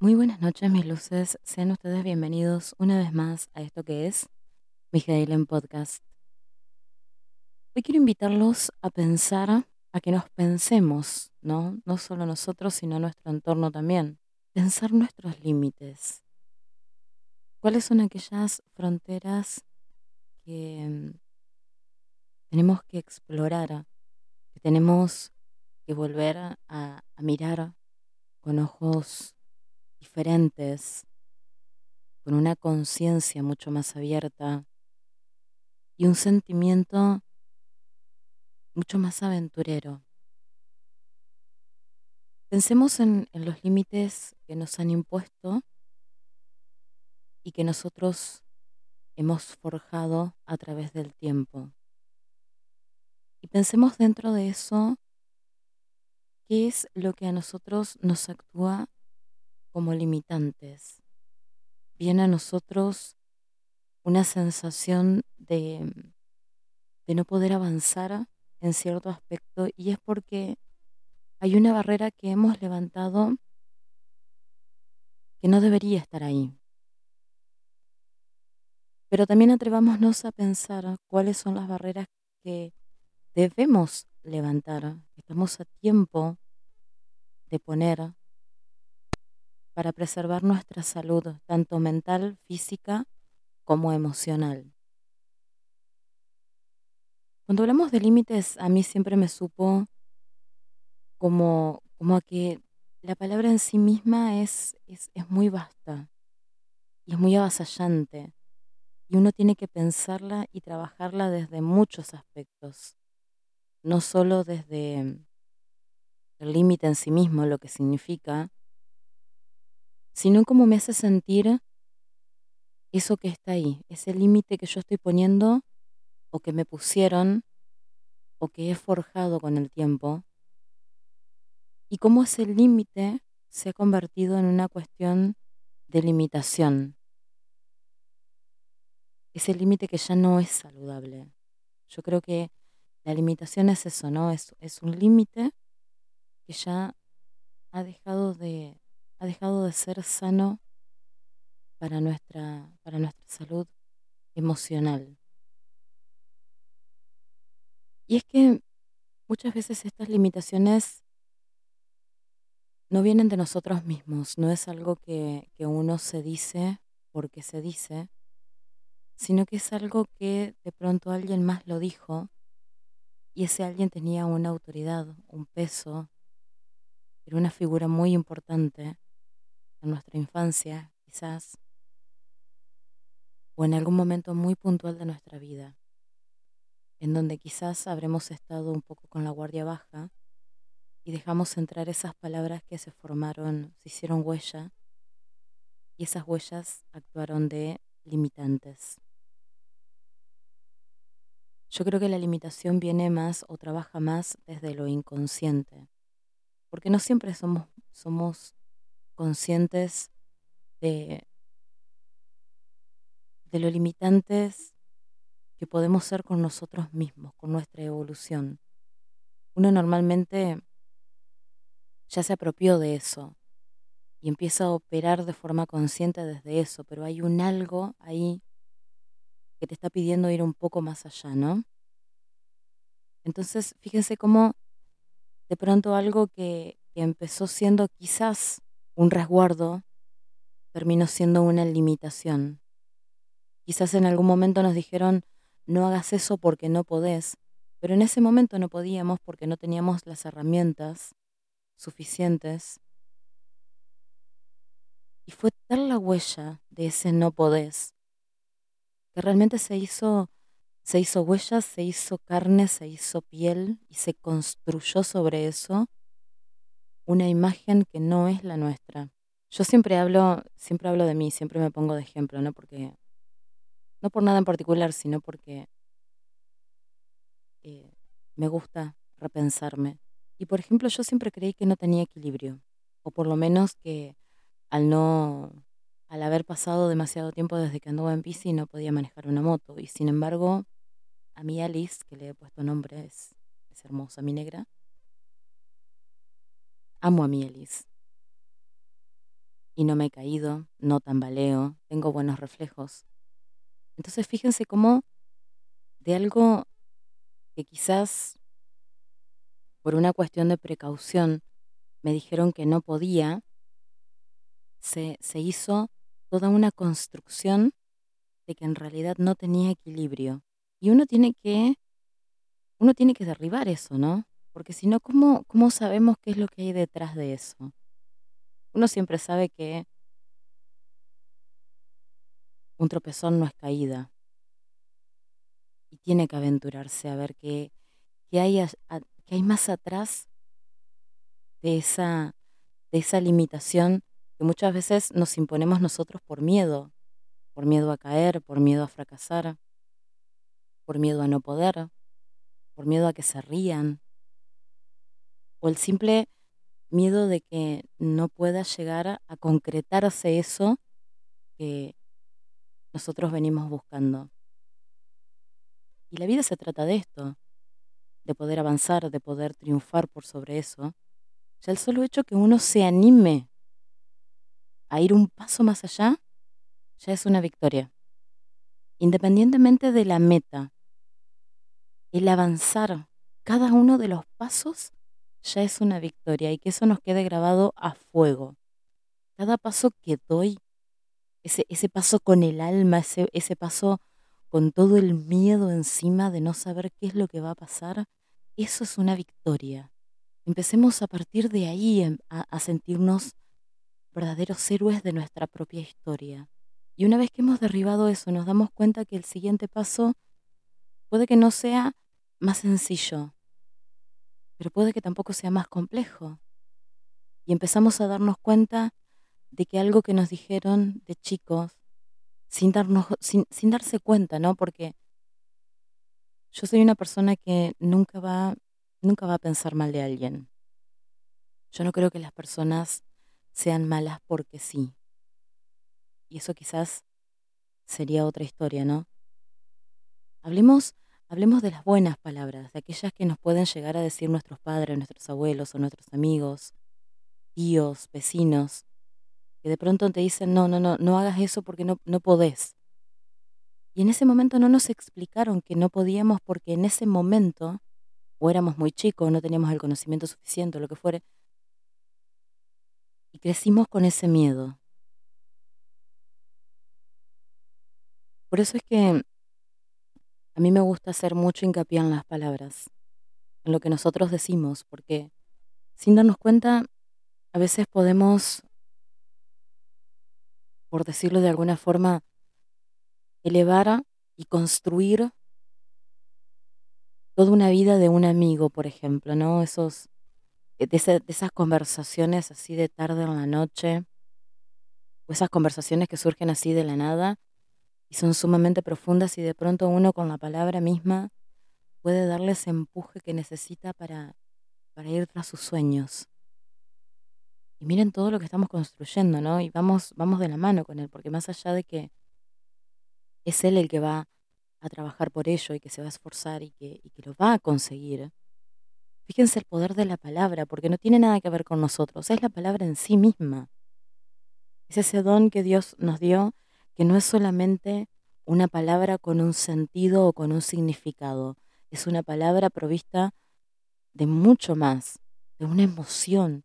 Muy buenas noches, mis luces. Sean ustedes bienvenidos una vez más a esto que es en Podcast. Hoy quiero invitarlos a pensar, a que nos pensemos, ¿no? No solo nosotros, sino nuestro entorno también. Pensar nuestros límites. ¿Cuáles son aquellas fronteras que mm, tenemos que explorar, que tenemos que volver a mirar con ojos diferentes, con una conciencia mucho más abierta y un sentimiento mucho más aventurero. Pensemos en, los límites que nos han impuesto y que nosotros hemos forjado a través del tiempo. Y pensemos dentro de eso qué es lo que a nosotros nos actúa como limitantes. Viene a nosotros una sensación de, de no poder avanzar en cierto aspecto y es porque hay una barrera que hemos levantado que no debería estar ahí. Pero también atrevámonos a pensar cuáles son las barreras que debemos levantar, estamos a tiempo de poner para preservar nuestra salud, tanto mental, física como emocional. Cuando hablamos de límites, a mí siempre me supo como, como que la palabra en sí misma es, es, es muy vasta y es muy avasallante. Y uno tiene que pensarla y trabajarla desde muchos aspectos, no solo desde el límite en sí mismo, lo que significa, sino cómo me hace sentir eso que está ahí, ese límite que yo estoy poniendo o que me pusieron o que he forjado con el tiempo, y cómo ese límite se ha convertido en una cuestión de limitación. Ese límite que ya no es saludable. Yo creo que la limitación es eso, ¿no? Es, es un límite que ya ha dejado de, ha dejado de ser sano para nuestra, para nuestra salud emocional. Y es que muchas veces estas limitaciones no vienen de nosotros mismos, no es algo que, que uno se dice porque se dice, sino que es algo que de pronto alguien más lo dijo y ese alguien tenía una autoridad, un peso, era una figura muy importante en nuestra infancia, quizás, o en algún momento muy puntual de nuestra vida, en donde quizás habremos estado un poco con la guardia baja y dejamos entrar esas palabras que se formaron, se hicieron huella, y esas huellas actuaron de limitantes. Yo creo que la limitación viene más o trabaja más desde lo inconsciente, porque no siempre somos, somos conscientes de, de lo limitantes que podemos ser con nosotros mismos, con nuestra evolución. Uno normalmente ya se apropió de eso y empieza a operar de forma consciente desde eso, pero hay un algo ahí que te está pidiendo ir un poco más allá, ¿no? Entonces, fíjense cómo de pronto algo que, que empezó siendo quizás un resguardo terminó siendo una limitación. Quizás en algún momento nos dijeron, no hagas eso porque no podés, pero en ese momento no podíamos porque no teníamos las herramientas suficientes. Y fue tal la huella de ese no podés que realmente se hizo se hizo huella, se hizo carne, se hizo piel y se construyó sobre eso una imagen que no es la nuestra. Yo siempre hablo, siempre hablo de mí, siempre me pongo de ejemplo, no porque no por nada en particular, sino porque eh, me gusta repensarme. Y por ejemplo, yo siempre creí que no tenía equilibrio, o por lo menos que al no, al haber pasado demasiado tiempo desde que andaba en bici no podía manejar una moto. Y sin embargo, a mi Alice, que le he puesto nombre, es, es hermosa, mi negra, Amo a Mielis. y no me he caído, no tambaleo, tengo buenos reflejos. Entonces fíjense cómo de algo que quizás por una cuestión de precaución me dijeron que no podía, se, se hizo toda una construcción de que en realidad no tenía equilibrio. Y uno tiene que, uno tiene que derribar eso, ¿no? Porque si no, ¿cómo, ¿cómo sabemos qué es lo que hay detrás de eso? Uno siempre sabe que un tropezón no es caída. Y tiene que aventurarse a ver qué, qué hay, hay más atrás de esa, de esa limitación que muchas veces nos imponemos nosotros por miedo, por miedo a caer, por miedo a fracasar, por miedo a no poder, por miedo a que se rían, o el simple miedo de que no pueda llegar a concretarse eso que nosotros venimos buscando. Y la vida se trata de esto, de poder avanzar, de poder triunfar por sobre eso. Ya el solo hecho que uno se anime a ir un paso más allá, ya es una victoria. Independientemente de la meta, el avanzar cada uno de los pasos ya es una victoria y que eso nos quede grabado a fuego. Cada paso que doy, ese, ese paso con el alma, ese, ese paso con todo el miedo encima de no saber qué es lo que va a pasar, eso es una victoria. Empecemos a partir de ahí a, a sentirnos verdaderos héroes de nuestra propia historia. Y una vez que hemos derribado eso, nos damos cuenta que el siguiente paso puede que no sea más sencillo, pero puede que tampoco sea más complejo. Y empezamos a darnos cuenta de que algo que nos dijeron de chicos, sin, darnos, sin, sin darse cuenta, ¿no? Porque yo soy una persona que nunca va, nunca va a pensar mal de alguien. Yo no creo que las personas sean malas porque sí. Y eso quizás sería otra historia, ¿no? Hablemos Hablemos de las buenas palabras, de aquellas que nos pueden llegar a decir nuestros padres, nuestros abuelos o nuestros amigos, tíos, vecinos, que de pronto te dicen, no, no, no, no hagas eso porque no, no podés. Y en ese momento no nos explicaron que no podíamos porque en ese momento o éramos muy chicos, no teníamos el conocimiento suficiente o lo que fuere, y crecimos con ese miedo. Por eso es que a mí me gusta hacer mucho hincapié en las palabras, en lo que nosotros decimos, porque sin darnos cuenta, a veces podemos, por decirlo de alguna forma, elevar y construir toda una vida de un amigo, por ejemplo, ¿no? Esos, de, de esas conversaciones así de tarde en la noche, o esas conversaciones que surgen así de la nada, y son sumamente profundas y de pronto uno con la palabra misma puede darle ese empuje que necesita para, para ir tras sus sueños. Y miren todo lo que estamos construyendo, ¿no? Y vamos, vamos de la mano con él, porque más allá de que es él el que va a trabajar por ello y que se va a esforzar y que, y que lo va a conseguir, fíjense el poder de la palabra, porque no tiene nada que ver con nosotros, es la palabra en sí misma. Es ese don que Dios nos dio que no es solamente una palabra con un sentido o con un significado, es una palabra provista de mucho más, de una emoción,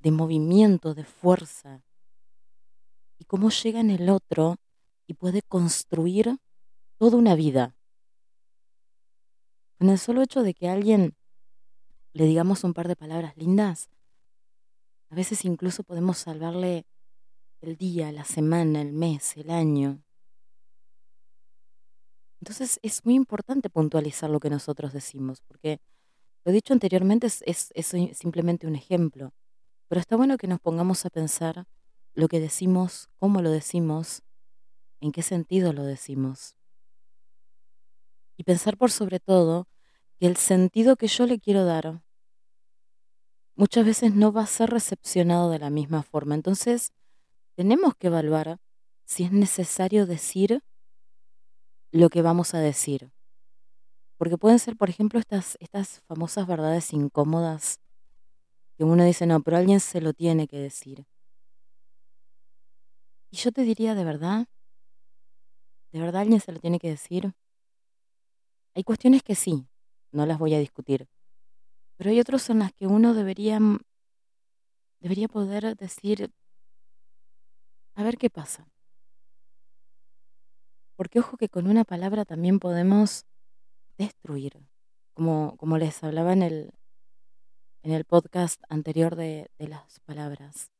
de movimiento, de fuerza. Y cómo llega en el otro y puede construir toda una vida. Con el solo hecho de que a alguien le digamos un par de palabras lindas, a veces incluso podemos salvarle el día, la semana, el mes, el año. Entonces es muy importante puntualizar lo que nosotros decimos, porque lo dicho anteriormente es, es, simplemente un ejemplo, pero está bueno que nos pongamos a pensar lo que decimos, cómo lo decimos, en qué sentido lo decimos. Y pensar por sobre todo que el sentido que yo le quiero dar muchas veces no va a ser recepcionado de la misma forma. Entonces, tenemos que evaluar si es necesario decir lo que vamos a decir. Porque pueden ser, por ejemplo, estas, estas famosas verdades incómodas que uno dice, no, pero alguien se lo tiene que decir. Y yo te diría de verdad, de verdad alguien se lo tiene que decir. Hay cuestiones que sí, no las voy a discutir, pero hay otros en las que uno debería, debería poder decir, a ver qué pasa. Porque ojo que con una palabra también podemos destruir, como, como les hablaba en el, en el podcast anterior de, de las palabras.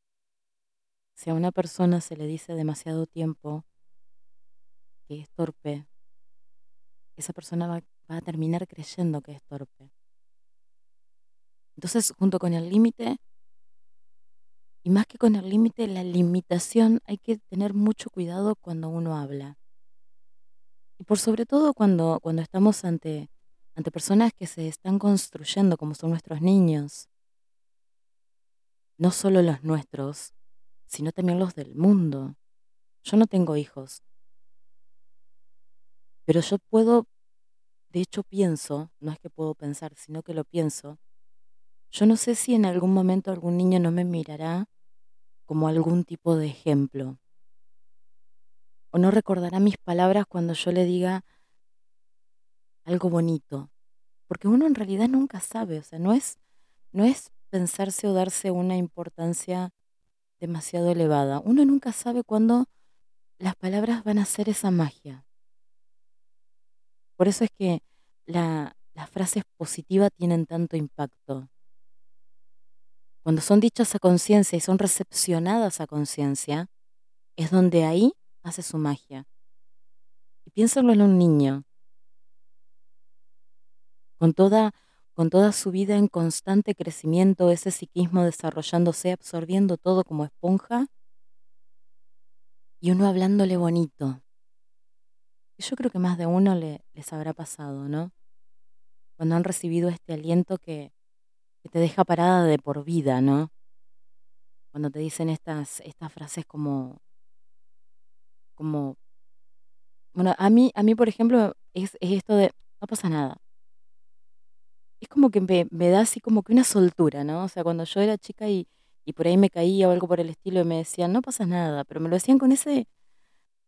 Si a una persona se le dice demasiado tiempo que es torpe, esa persona va, va a terminar creyendo que es torpe. Entonces, junto con el límite, y más que con el límite, la limitación, hay que tener mucho cuidado cuando uno habla. Y por sobre todo cuando, cuando estamos ante, ante personas que se están construyendo como son nuestros niños. No solo los nuestros, sino también los del mundo. Yo no tengo hijos, pero yo puedo, de hecho pienso, no es que puedo pensar, sino que lo pienso, yo no sé si en algún momento algún niño no me mirará como algún tipo de ejemplo, o no recordará mis palabras cuando yo le diga algo bonito, porque uno en realidad nunca sabe, o sea, no es, no es pensarse o darse una importancia demasiado elevada. Uno nunca sabe cuándo las palabras van a hacer esa magia. Por eso es que la- las frases positivas tienen tanto impacto. Cuando son dichas a conciencia y son recepcionadas a conciencia, es donde ahí hace su magia. Y piénsalo en un niño, con toda, con toda su vida en constante crecimiento, ese psiquismo desarrollándose, absorbiendo todo como esponja, y uno hablándole bonito. Yo creo que más de uno le, les habrá pasado, ¿no? Cuando han recibido este aliento que, te deja parada de por vida, ¿no? Cuando te dicen estas, estas frases como, como, bueno, a mí, a mí por ejemplo, es, es esto de, no pasa nada. Es como que me, me da así como que una soltura, ¿no? O sea, cuando yo era chica y, y por ahí me caía o algo por el estilo y me decían, no pasa nada, pero me lo decían con ese,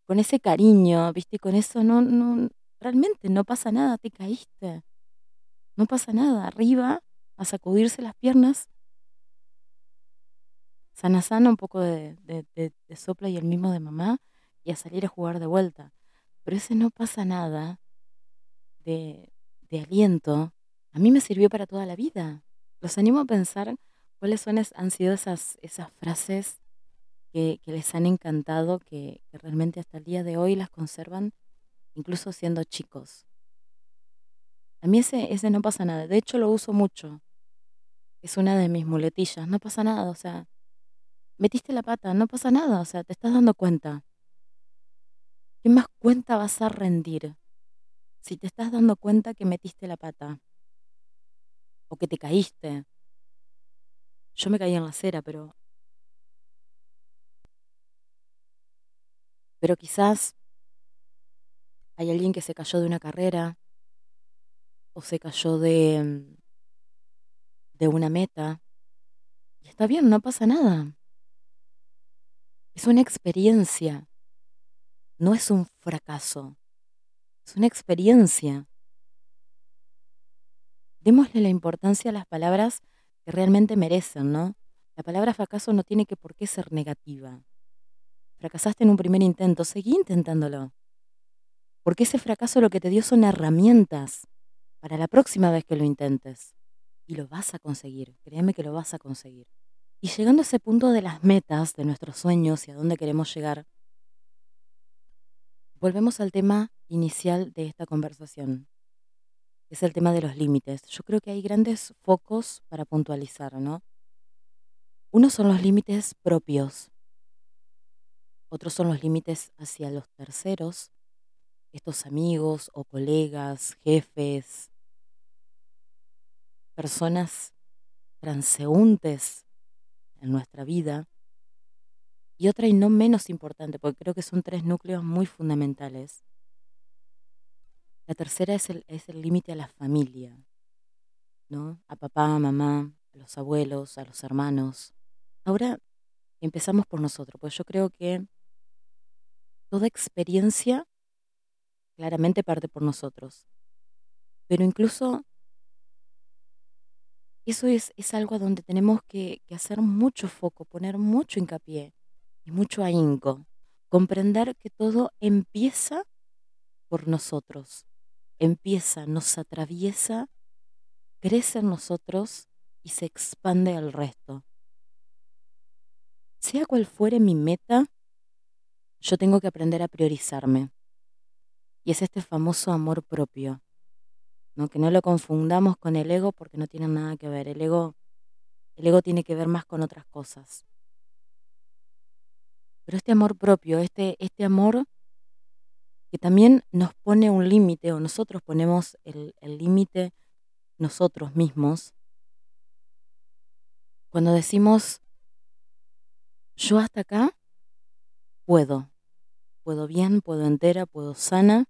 con ese cariño, ¿viste? Y con eso no, no, realmente no pasa nada, te caíste. No pasa nada, arriba, a sacudirse las piernas, sana sana, un poco de, de- sopla y el mismo de mamá, y a salir a jugar de vuelta. Pero ese no pasa nada de, de aliento, a mí me sirvió para toda la vida. Los animo a pensar cuáles son, han sido esas, esas frases que, que les han encantado, que, que realmente hasta el día de hoy las conservan, incluso siendo chicos. A mí ese, ese no pasa nada. De hecho, lo uso mucho. Es una de mis muletillas. No pasa nada. O sea, metiste la pata. No pasa nada. O sea, te estás dando cuenta. ¿Qué más cuenta vas a rendir si te estás dando cuenta que metiste la pata? O que te caíste. Yo me caí en la acera, pero... Pero quizás hay alguien que se cayó de una carrera o se cayó de, mm, de una meta. Y está bien, no pasa nada. Es una experiencia, no es un fracaso. Es una experiencia. Démosle la importancia a las palabras que realmente merecen, ¿no? La palabra fracaso no tiene que por qué ser negativa. Fracasaste en un primer intento, seguí intentándolo. Porque ese fracaso lo que te dio son herramientas para la próxima vez que lo intentes. Y lo vas a conseguir, créeme que lo vas a conseguir. Y llegando a ese punto de las metas, de nuestros sueños y a dónde queremos llegar, volvemos al tema inicial de esta conversación, que es el tema de los límites. Yo creo que hay grandes focos para puntualizar, ¿no? Uno son los límites propios, otros son los límites hacia los terceros, estos amigos o colegas, jefes, personas transeúntes en nuestra vida. Y otra y no menos importante, porque creo que son tres núcleos muy fundamentales. La tercera es el es límite a la familia, ¿no? A papá, a mamá, a los abuelos, a los hermanos. Ahora empezamos por nosotros, pues yo creo que toda experiencia claramente parte por nosotros. Pero incluso eso es, es algo a donde tenemos que, que hacer mucho foco, poner mucho hincapié y mucho ahínco. Comprender que todo empieza por nosotros, empieza, nos atraviesa, crece en nosotros y se expande al resto. Sea cual fuere mi meta, yo tengo que aprender a priorizarme. Y es este famoso amor propio. ¿No? Que no lo confundamos con el ego porque no tiene nada que ver. El ego, el ego tiene que ver más con otras cosas. Pero este amor propio, este, este amor que también nos pone un límite o nosotros ponemos el límite nosotros mismos, cuando decimos, yo hasta acá puedo, puedo bien, puedo entera, puedo sana,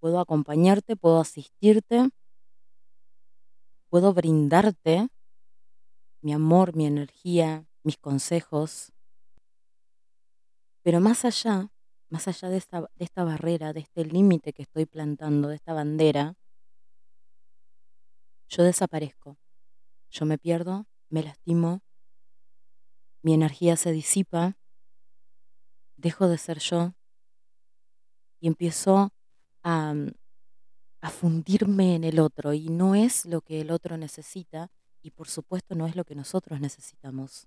puedo acompañarte, puedo asistirte, puedo brindarte mi amor, mi energía, mis consejos. Pero más allá, más allá de esta, de esta barrera, de este límite que estoy plantando, de esta bandera, yo desaparezco. Yo me pierdo, me lastimo, mi energía se disipa, dejo de ser yo y empiezo a, fundirme en el otro y no es lo que el otro necesita y por supuesto no es lo que nosotros necesitamos.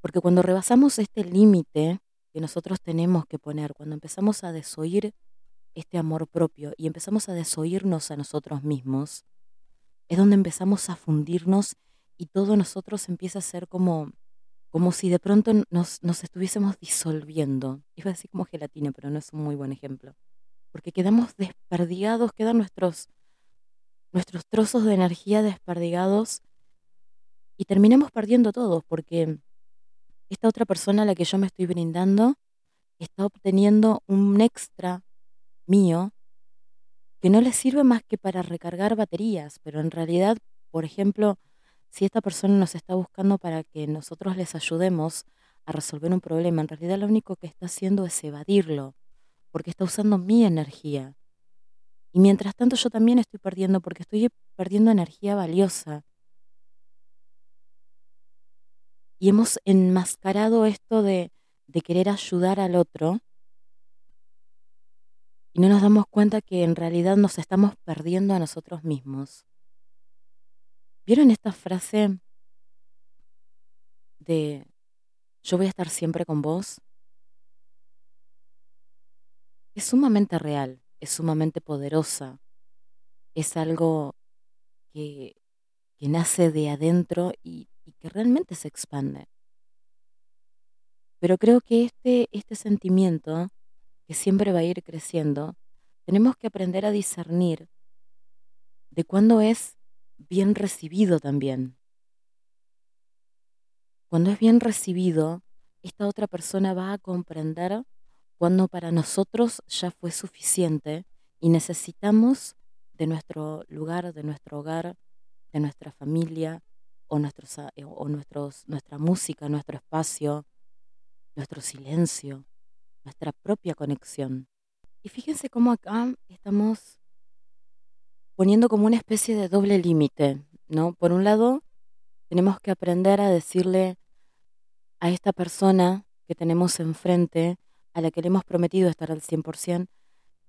Porque cuando rebasamos este límite que nosotros tenemos que poner, cuando empezamos a desoír este amor propio y empezamos a desoírnos a nosotros mismos, es donde empezamos a fundirnos y todo nosotros empieza a ser como, como si de pronto nos, nos estuviésemos disolviendo. Iba a decir como gelatina, pero no es un muy buen ejemplo porque quedamos desperdigados, quedan nuestros, nuestros trozos de energía desperdigados y terminamos perdiendo todos, porque esta otra persona a la que yo me estoy brindando está obteniendo un extra mío que no le sirve más que para recargar baterías, pero en realidad, por ejemplo, si esta persona nos está buscando para que nosotros les ayudemos a resolver un problema, en realidad lo único que está haciendo es evadirlo porque está usando mi energía. Y mientras tanto yo también estoy perdiendo porque estoy perdiendo energía valiosa. Y hemos enmascarado esto de, querer ayudar al otro y no nos damos cuenta que en realidad nos estamos perdiendo a nosotros mismos. ¿Vieron esta frase de yo voy a estar siempre con vos? es sumamente real, es sumamente poderosa, es algo que, que nace de adentro y, que realmente se expande. Pero creo que este, este sentimiento, que siempre va a ir creciendo, tenemos que aprender a discernir de cuándo es bien recibido también. Cuando es bien recibido, esta otra persona va a comprender cuando para nosotros ya fue suficiente y necesitamos de nuestro lugar, de nuestro hogar, de nuestra familia o, nuestros, eh, o nuestra música, nuestro espacio, nuestro silencio, nuestra propia conexión. Y fíjense cómo acá estamos poniendo como una especie de doble límite, ¿no? Por un lado, tenemos que aprender a decirle a esta persona que tenemos enfrente, a la que le hemos prometido estar al 100%,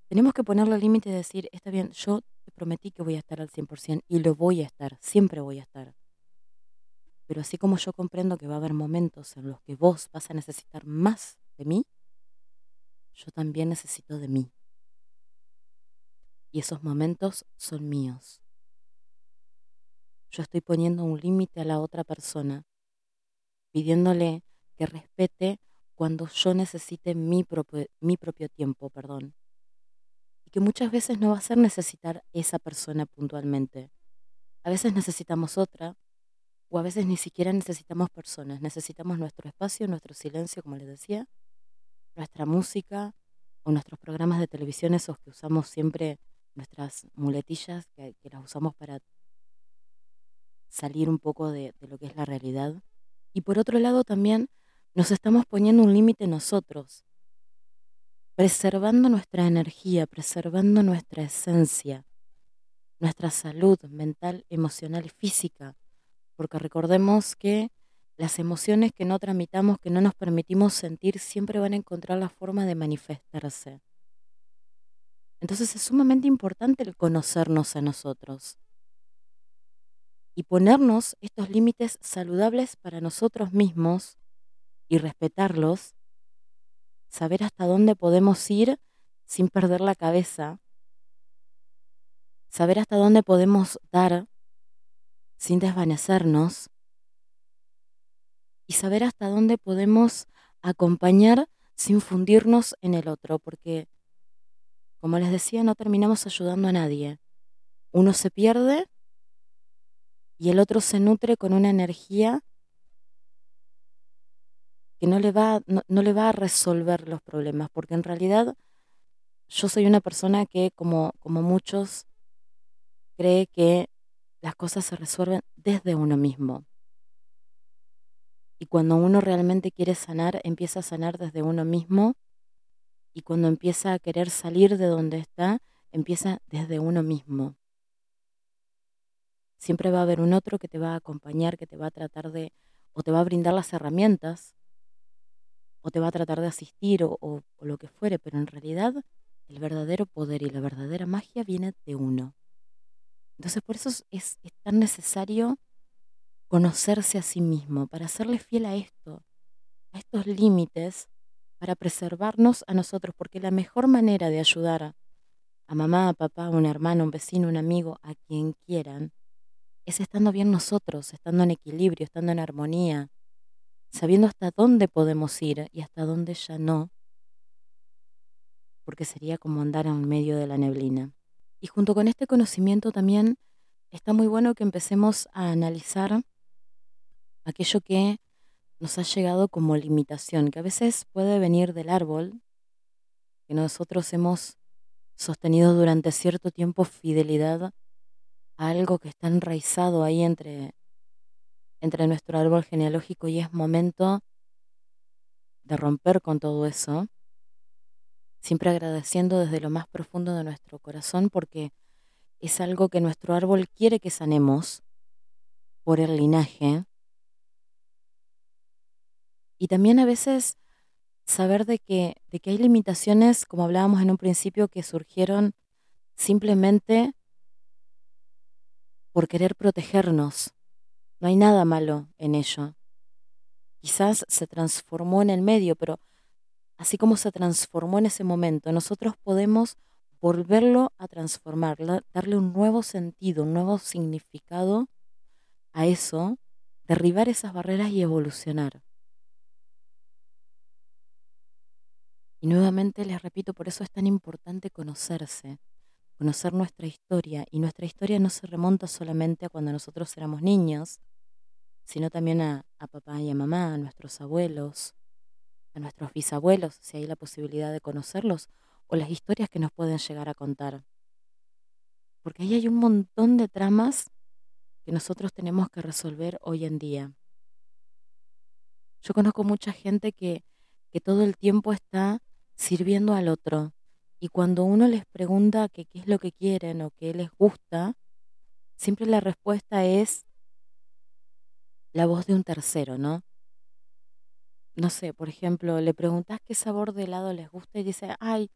tenemos que ponerle límite y decir, está bien, yo te prometí que voy a estar al 100% y lo voy a estar, siempre voy a estar. Pero así como yo comprendo que va a haber momentos en los que vos vas a necesitar más de mí, yo también necesito de mí. Y esos momentos son míos. Yo estoy poniendo un límite a la otra persona, pidiéndole que respete cuando yo necesite mi propio, mi propio tiempo, perdón. Y que muchas veces no va a ser necesitar esa persona puntualmente. A veces necesitamos otra, o a veces ni siquiera necesitamos personas, necesitamos nuestro espacio, nuestro silencio, como les decía, nuestra música o nuestros programas de televisión, esos que usamos siempre, nuestras muletillas, que, las usamos para salir un poco de, lo que es la realidad. Y por otro lado también nos estamos poniendo un límite nosotros, preservando nuestra energía, preservando nuestra esencia, nuestra salud mental, emocional y física, porque recordemos que las emociones que no tramitamos, que no nos permitimos sentir, siempre van a encontrar la forma de manifestarse. Entonces es sumamente importante el conocernos a nosotros. Y ponernos estos límites saludables para nosotros mismos y respetarlos, saber hasta dónde podemos ir sin perder la cabeza, saber hasta dónde podemos dar sin desvanecernos y saber hasta dónde podemos acompañar sin fundirnos en el otro, porque, como les decía, no terminamos ayudando a nadie. Uno se pierde y el otro se nutre con una energía que no le va, no, le va a resolver los problemas, porque en realidad yo soy una persona que, como, como muchos, cree que las cosas se resuelven desde uno mismo. Y cuando uno realmente quiere sanar, empieza a sanar desde uno mismo. Y cuando empieza a querer salir de donde está, empieza desde uno mismo. Siempre va a haber un otro que te va a acompañar, que te va a tratar de, o te va a brindar las herramientas, o te va a tratar de asistir, o, lo que fuere, pero en realidad el verdadero poder y la verdadera magia viene de uno. Entonces por eso es tan necesario conocerse a sí mismo, para serle fiel a esto, a estos límites, para preservarnos a nosotros, porque la mejor manera de ayudar a mamá, a papá, a un hermano, un vecino, un amigo, a quien quieran, es estando bien nosotros, estando en equilibrio, estando en armonía, sabiendo hasta dónde podemos ir y hasta dónde ya no, porque sería como andar en medio de la neblina. Y junto con este conocimiento también está muy bueno que empecemos a analizar aquello que nos ha llegado como limitación, que a veces puede venir del árbol, que nosotros hemos sostenido durante cierto tiempo fidelidad a algo que está enraizado ahí entre, entre nuestro árbol genealógico y es momento de romper con todo eso, siempre agradeciendo desde lo más profundo de nuestro corazón porque es algo que nuestro árbol quiere que sanemos por el linaje, y también a veces saber de que, de que hay limitaciones, como hablábamos en un principio, que surgieron simplemente por querer protegernos. No hay nada malo en ello. Quizás se transformó en el medio, pero así como se transformó en ese momento, nosotros podemos volverlo a transformar, darle un nuevo sentido, un nuevo significado a eso, derribar esas barreras y evolucionar. Y nuevamente les repito, por eso es tan importante conocerse, conocer nuestra historia. Y nuestra historia no se remonta solamente a cuando nosotros éramos niños, sino también a, papá y a mamá, a nuestros abuelos, a nuestros bisabuelos, si hay la posibilidad de conocerlos, o las historias que nos pueden llegar a contar. Porque ahí hay un montón de tramas que nosotros tenemos que resolver hoy en día. Yo conozco mucha gente que, que todo el tiempo está sirviendo al otro. Y cuando uno les pregunta qué es lo que quieren o qué les gusta, siempre la respuesta es la voz de un tercero, ¿no? No sé, por ejemplo, le preguntas qué sabor de helado les gusta y dice, ay,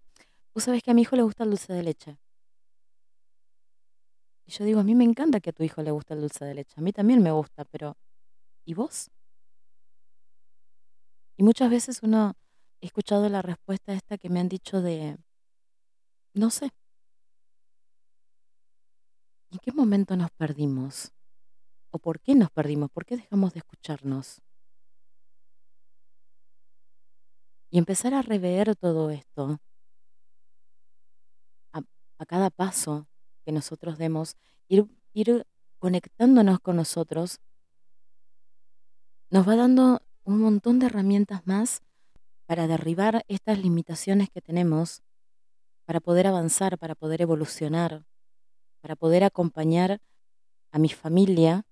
tú sabes que a mi hijo le gusta el dulce de leche. Y yo digo, a mí me encanta que a tu hijo le guste el dulce de leche, a mí también me gusta, pero ¿y vos? Y muchas veces uno he escuchado la respuesta esta que me han dicho de, no sé. ¿En qué momento nos perdimos? ¿O por qué nos perdimos? ¿Por qué dejamos de escucharnos? Y empezar a rever todo esto a, cada paso que nosotros demos, ir conectándonos con nosotros, nos va dando un montón de herramientas más para derribar estas limitaciones que tenemos, para poder avanzar, para poder evolucionar, para poder acompañar a mi familia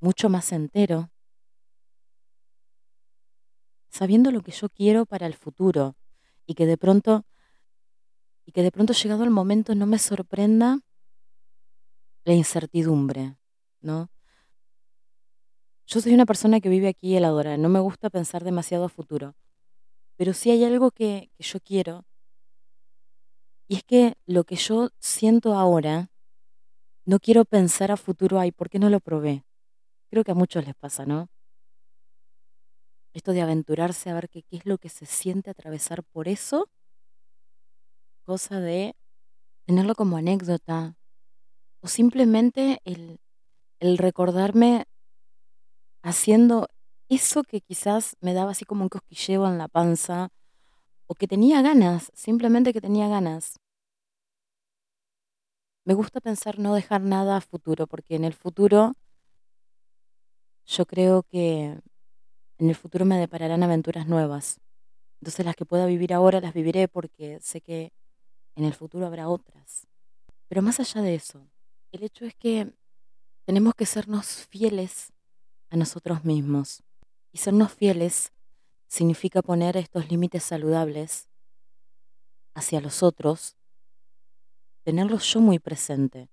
mucho más entero, sabiendo lo que yo quiero para el futuro. y que de pronto y que de pronto llegado el momento no me sorprenda la incertidumbre, ¿no? Yo soy una persona que vive aquí y el ahora, no me gusta pensar demasiado futuro, pero sí hay algo que, yo quiero, y es que lo que yo siento ahora, no quiero pensar a futuro, ay, ¿por qué no lo probé? Creo que a muchos les pasa, ¿no? Esto de aventurarse a ver qué, es lo que se siente atravesar por eso, cosa de tenerlo como anécdota, o simplemente el recordarme haciendo eso que quizás me daba así como un cosquilleo en la panza, o que tenía ganas, simplemente que tenía ganas. Me gusta pensar no dejar nada a futuro, porque en el futuro yo creo que en el futuro me depararán aventuras nuevas. Entonces las que pueda vivir ahora las viviré porque sé que en el futuro habrá otras. Pero más allá de eso, el hecho es que tenemos que sernos fieles a nosotros mismos. Y sernos fieles significa poner estos límites saludables hacia los otros, tenerlos yo muy presente,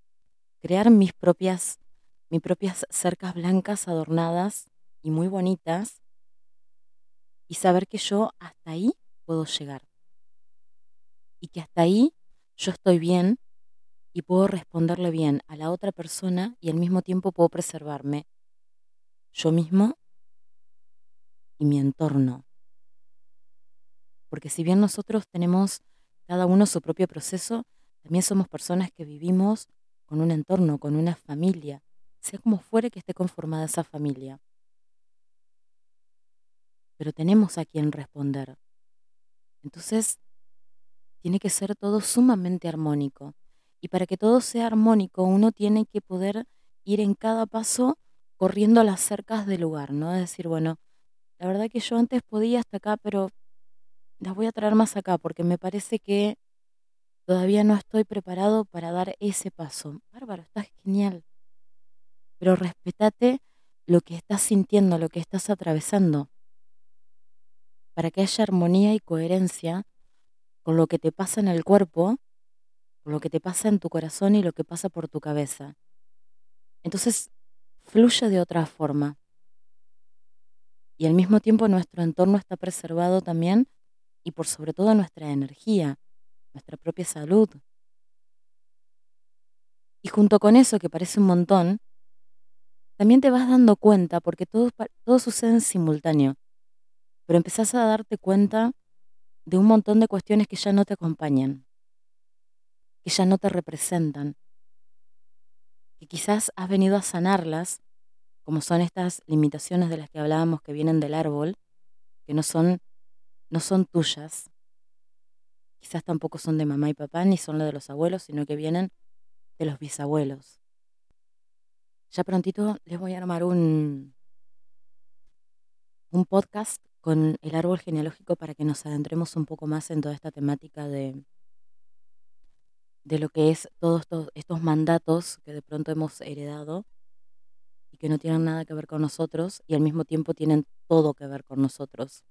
crear mis propias, mis propias cercas blancas adornadas y muy bonitas y saber que yo hasta ahí puedo llegar. Y que hasta ahí yo estoy bien y puedo responderle bien a la otra persona y al mismo tiempo puedo preservarme yo mismo y mi entorno. Porque si bien nosotros tenemos cada uno su propio proceso, también somos personas que vivimos con un entorno, con una familia, sea como fuere que esté conformada esa familia pero tenemos a quien responder. Entonces, tiene que ser todo sumamente armónico. Y para que todo sea armónico, uno tiene que poder ir en cada paso corriendo a las cercas del lugar, ¿no? Es decir, bueno, la verdad que yo antes podía hasta acá, pero las voy a traer más acá porque me parece que todavía no estoy preparado para dar ese paso. Bárbaro, estás genial. Pero respetate lo que estás sintiendo, lo que estás atravesando para que haya armonía y coherencia con lo que te pasa en el cuerpo, con lo que te pasa en tu corazón y lo que pasa por tu cabeza. Entonces, fluye de otra forma. Y al mismo tiempo nuestro entorno está preservado también y por sobre todo nuestra energía, nuestra propia salud. Y junto con eso, que parece un montón, también te vas dando cuenta, porque todo, todo sucede en simultáneo, pero empezás a darte cuenta de un montón de cuestiones que ya no te acompañan, que ya no te representan, que quizás has venido a sanarlas, como son estas limitaciones de las que hablábamos que vienen del árbol, que no son, no son tuyas, quizás tampoco son de mamá y papá, ni son las de los abuelos, sino que vienen de los bisabuelos. Ya prontito les voy a armar un, un podcast con el árbol genealógico para que nos adentremos un poco más en toda esta temática de, de lo que es todos estos, estos mandatos que de pronto hemos heredado y que no tienen nada que ver con nosotros y al mismo tiempo tienen todo que ver con nosotros.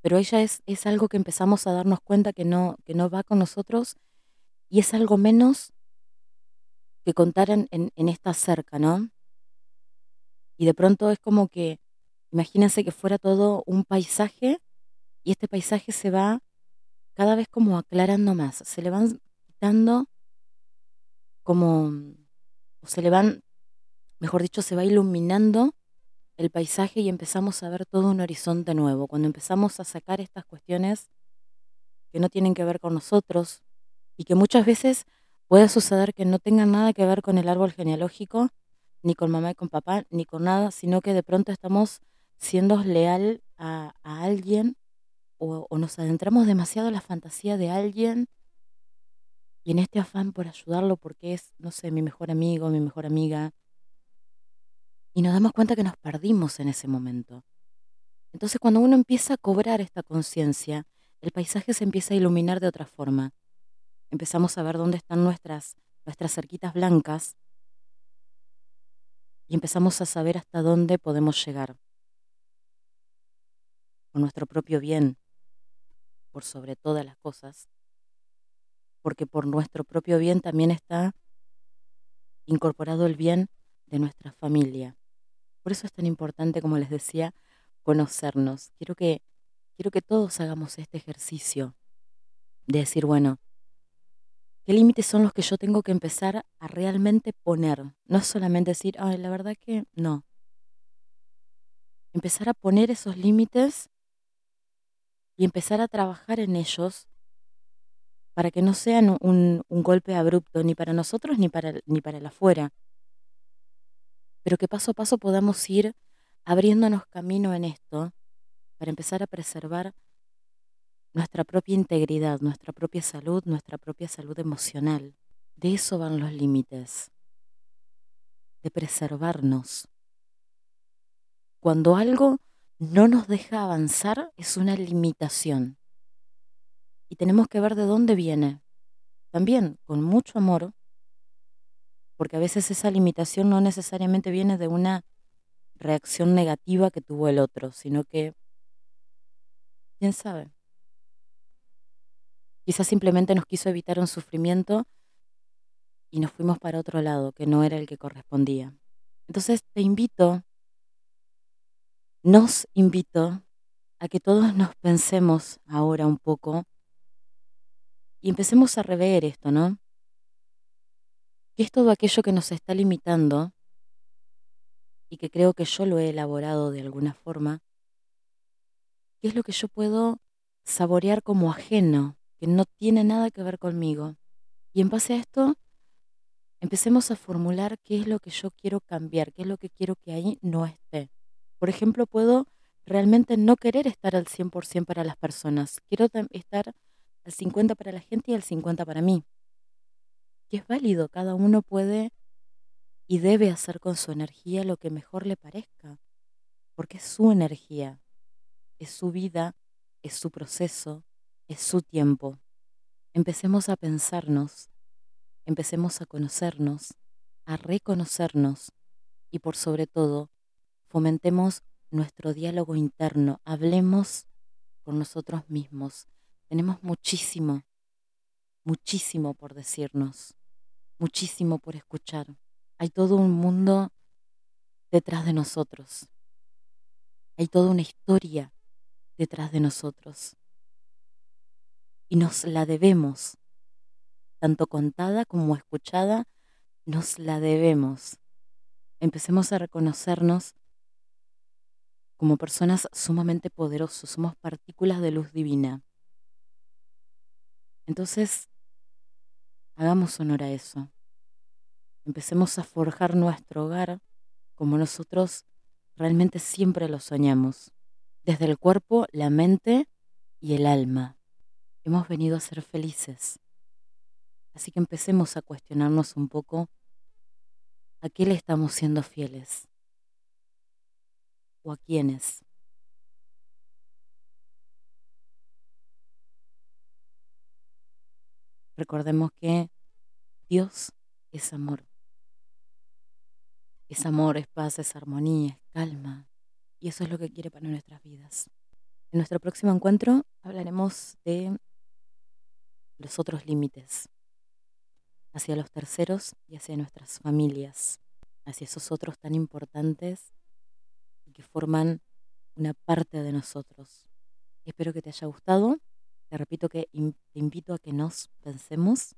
Pero ella es, es algo que empezamos a darnos cuenta que no, que no va con nosotros y es algo menos que contar en, en esta cerca, ¿no? Y de pronto es como que Imagínense que fuera todo un paisaje y este paisaje se va cada vez como aclarando más, se le van quitando como, o se le van, mejor dicho, se va iluminando el paisaje y empezamos a ver todo un horizonte nuevo. Cuando empezamos a sacar estas cuestiones que no tienen que ver con nosotros y que muchas veces puede suceder que no tengan nada que ver con el árbol genealógico, ni con mamá y con papá, ni con nada, sino que de pronto estamos siendo leal a, alguien o, nos adentramos demasiado en la fantasía de alguien y en este afán por ayudarlo porque es, no sé, mi mejor amigo, mi mejor amiga, y nos damos cuenta que nos perdimos en ese momento. Entonces cuando uno empieza a cobrar esta conciencia, el paisaje se empieza a iluminar de otra forma. Empezamos a ver dónde están nuestras, nuestras cerquitas blancas y empezamos a saber hasta dónde podemos llegar. por nuestro propio bien, por sobre todas las cosas, porque por nuestro propio bien también está incorporado el bien de nuestra familia. Por eso es tan importante, como les decía, conocernos. Quiero que, quiero que todos hagamos este ejercicio de decir, bueno, ¿qué límites son los que yo tengo que empezar a realmente poner? No es solamente decir, ay, la verdad que no. Empezar a poner esos límites y empezar a trabajar en ellos para que no sean un, golpe abrupto ni para nosotros ni para, ni para el afuera, pero que paso a paso podamos ir abriéndonos camino en esto para empezar a preservar nuestra propia integridad, nuestra propia salud, nuestra propia salud emocional. De eso van los límites, de preservarnos. Cuando algo no nos deja avanzar es una limitación. Y tenemos que ver de dónde viene. También con mucho amor, porque a veces esa limitación no necesariamente viene de una reacción negativa que tuvo el otro, sino que, quién sabe, quizás simplemente nos quiso evitar un sufrimiento y nos fuimos para otro lado, que no era el que correspondía. Entonces te invito nos invito a que todos nos pensemos ahora un poco y empecemos a rever esto, ¿no? ¿Qué es todo aquello que nos está limitando y que creo que yo lo he elaborado de alguna forma? ¿Qué es lo que yo puedo saborear como ajeno, que no tiene nada que ver conmigo? Y en base a esto, empecemos a formular qué es lo que yo quiero cambiar, qué es lo que quiero que ahí no esté. Por ejemplo, puedo realmente no querer estar al 100% para las personas. Quiero estar al 50% para la gente y al 50% para mí. Y es válido, cada uno puede y debe hacer con su energía lo que mejor le parezca, porque es su energía, es su vida, es su proceso, es su tiempo. Empecemos a pensarnos, empecemos a conocernos, a reconocernos y por sobre todo fomentemos nuestro diálogo interno, hablemos con nosotros mismos. Tenemos muchísimo, muchísimo por decirnos, muchísimo por escuchar. Hay todo un mundo detrás de nosotros. Hay toda una historia detrás de nosotros. Y nos la debemos, tanto contada como escuchada, nos la debemos. Empecemos a reconocernos como personas sumamente poderosas, somos partículas de luz divina. Entonces, hagamos honor a eso. Empecemos a forjar nuestro hogar como nosotros realmente siempre lo soñamos, desde el cuerpo, la mente y el alma. Hemos venido a ser felices. Así que empecemos a cuestionarnos un poco a qué le estamos siendo fieles o a quiénes. Recordemos que Dios es amor. Es amor, es paz, es armonía, es calma. Y eso es lo que quiere para nuestras vidas. En nuestro próximo encuentro hablaremos de los otros límites hacia los terceros y hacia nuestras familias, hacia esos otros tan importantes que forman una parte de nosotros. Espero que te haya gustado. Te repito que te invito a que nos pensemos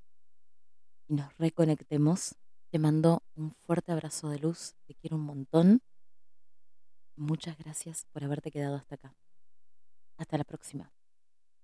y nos reconectemos. Te mando un fuerte abrazo de luz. Te quiero un montón. Muchas gracias por haberte quedado hasta acá. Hasta la próxima.